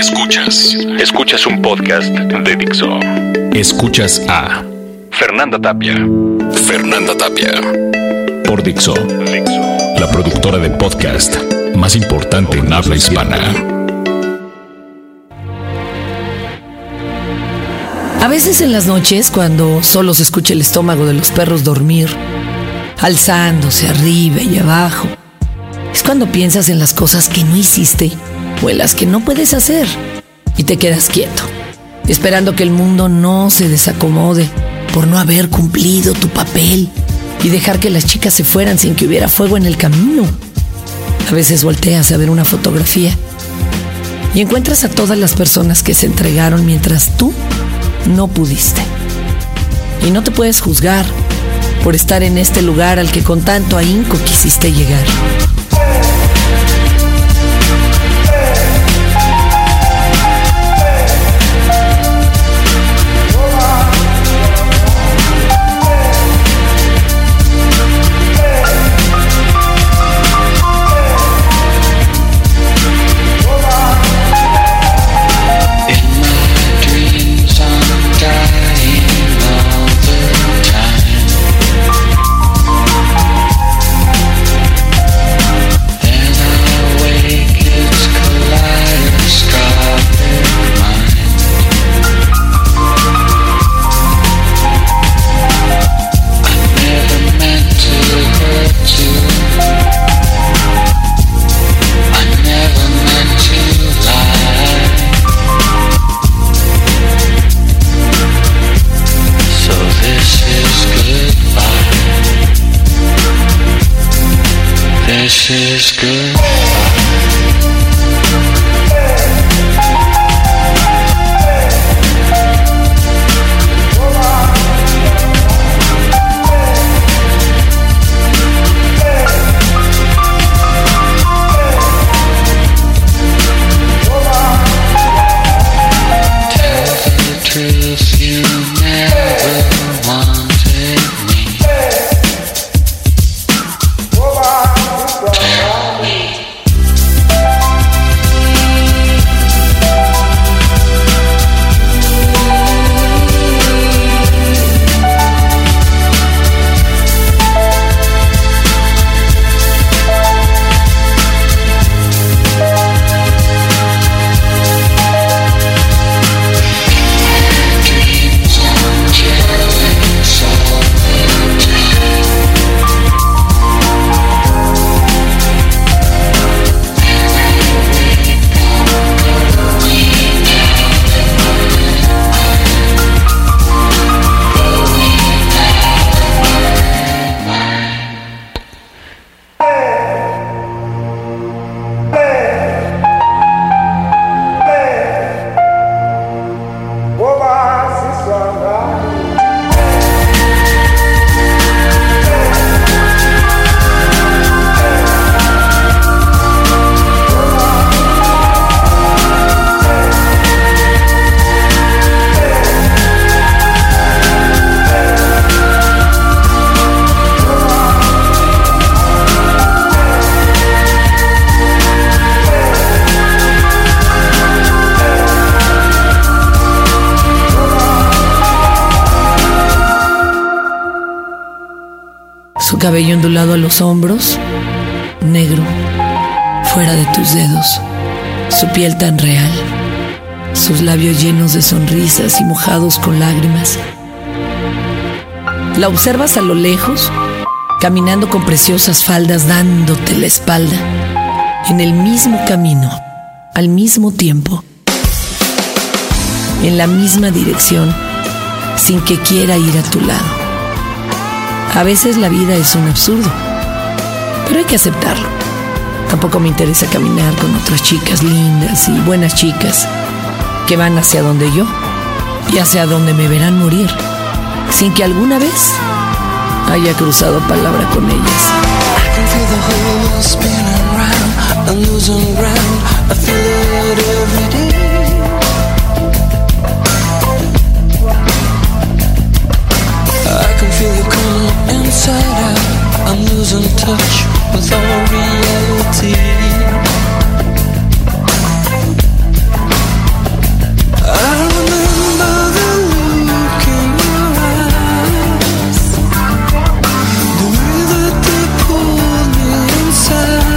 Escuchas. Escuchas un podcast de Dixo. Escuchas a Fernanda Tapia. Fernanda Tapia. Por Dixo. La productora de podcast más importante en habla hispana. A veces en las noches, cuando solo se escucha el estómago de los perros dormir, alzándose arriba y abajo, es cuando piensas en las cosas que no hiciste o en las que no puedes hacer y te quedas quieto, esperando que el mundo no se desacomode por no haber cumplido tu papel y dejar que las chicas se fueran sin que hubiera fuego en el camino. A veces volteas a ver una fotografía y encuentras a todas las personas que se entregaron mientras tú no pudiste. Y no te puedes juzgar por estar en este lugar al que con tanto ahínco quisiste llegar. Su cabello ondulado a los hombros, negro, fuera de tus dedos, su piel tan real, sus labios llenos de sonrisas y mojados con lágrimas. La observas a lo lejos, caminando con preciosas faldas dándote la espalda, en el mismo camino, al mismo tiempo, en la misma dirección, sin que quiera ir a tu lado. A veces la vida es un absurdo, pero hay que aceptarlo. Tampoco me interesa caminar con otras chicas lindas y buenas chicas que van hacia donde yo y hacia donde me verán morir, sin que alguna vez haya cruzado palabra con ellas. in touch with our reality. I remember the look in your eyes, the way that they pulled me inside.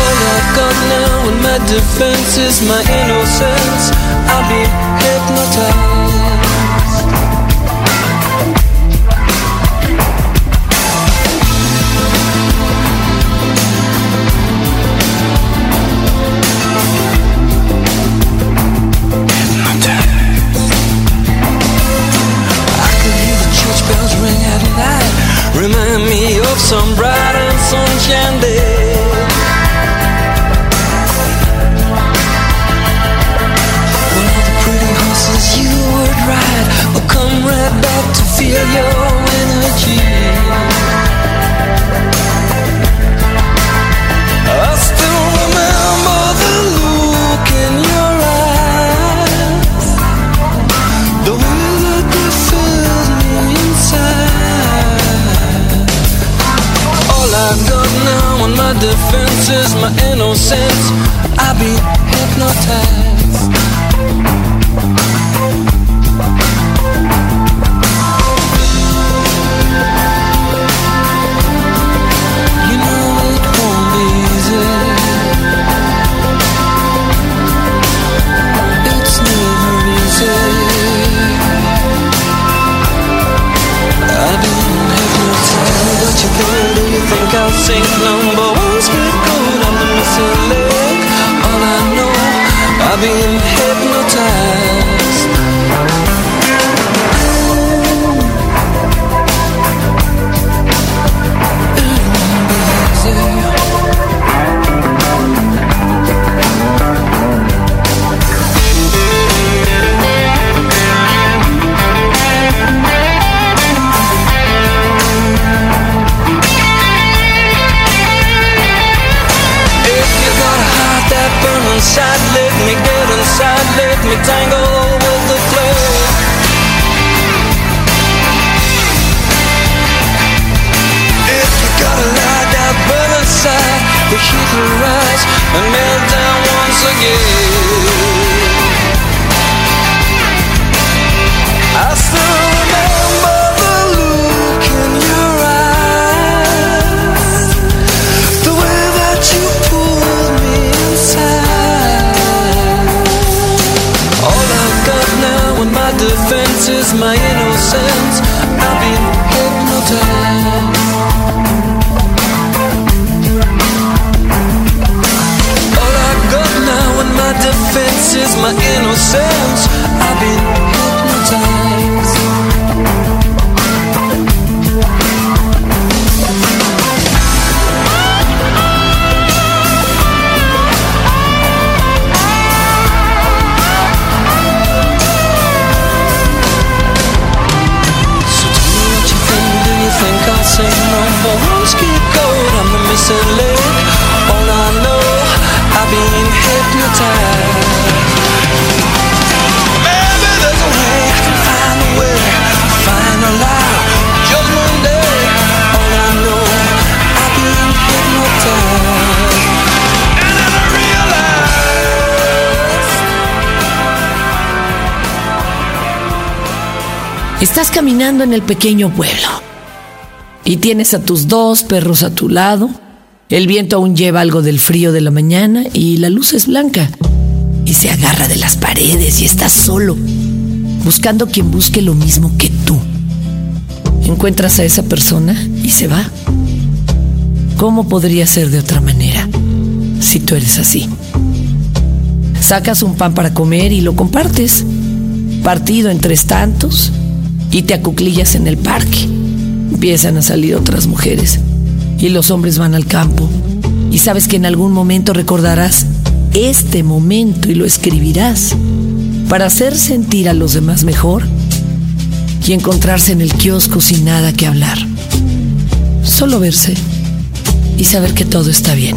All I've got now in my defense is my innocence. My innocence. I'll be hypnotized. Let me tangle with the flame. If you got a light that burns inside, the heat will rise and melt down once again. Estás caminando en el pequeño pueblo y tienes a tus dos perros a tu lado. El viento aún lleva algo del frío de la mañana y la luz es blanca y se agarra de las paredes y estás solo, buscando quien busque lo mismo que tú. Encuentras a esa persona y se va. ¿Cómo podría ser de otra manera si tú eres así? Sacas un pan para comer y lo compartes, partido en tres tantos, y te acuclillas en el parque. Empiezan a salir otras mujeres y los hombres van al campo. Y sabes que en algún momento recordarás este momento y lo escribirás para hacer sentir a los demás mejor y encontrarse en el kiosco sin nada que hablar. Solo verse y saber que todo está bien.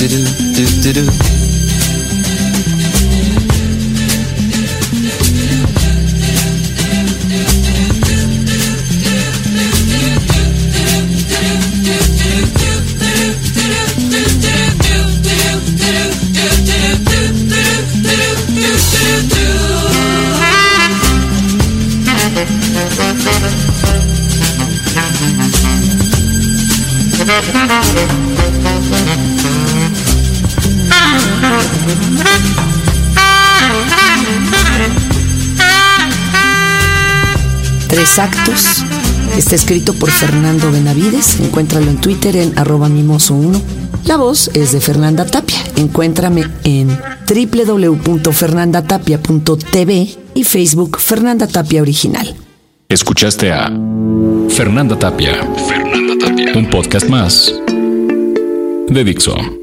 do do do do do Tres actos. Está escrito por Fernando Benavides. Encuéntralo en Twitter en arroba mimoso1. La voz es de Fernanda Tapia. Encuéntrame en www.fernandatapia.tv y Facebook Fernanda Tapia Original. Escuchaste a Fernanda Tapia. Fernanda Tapia. Un podcast más de Dixon.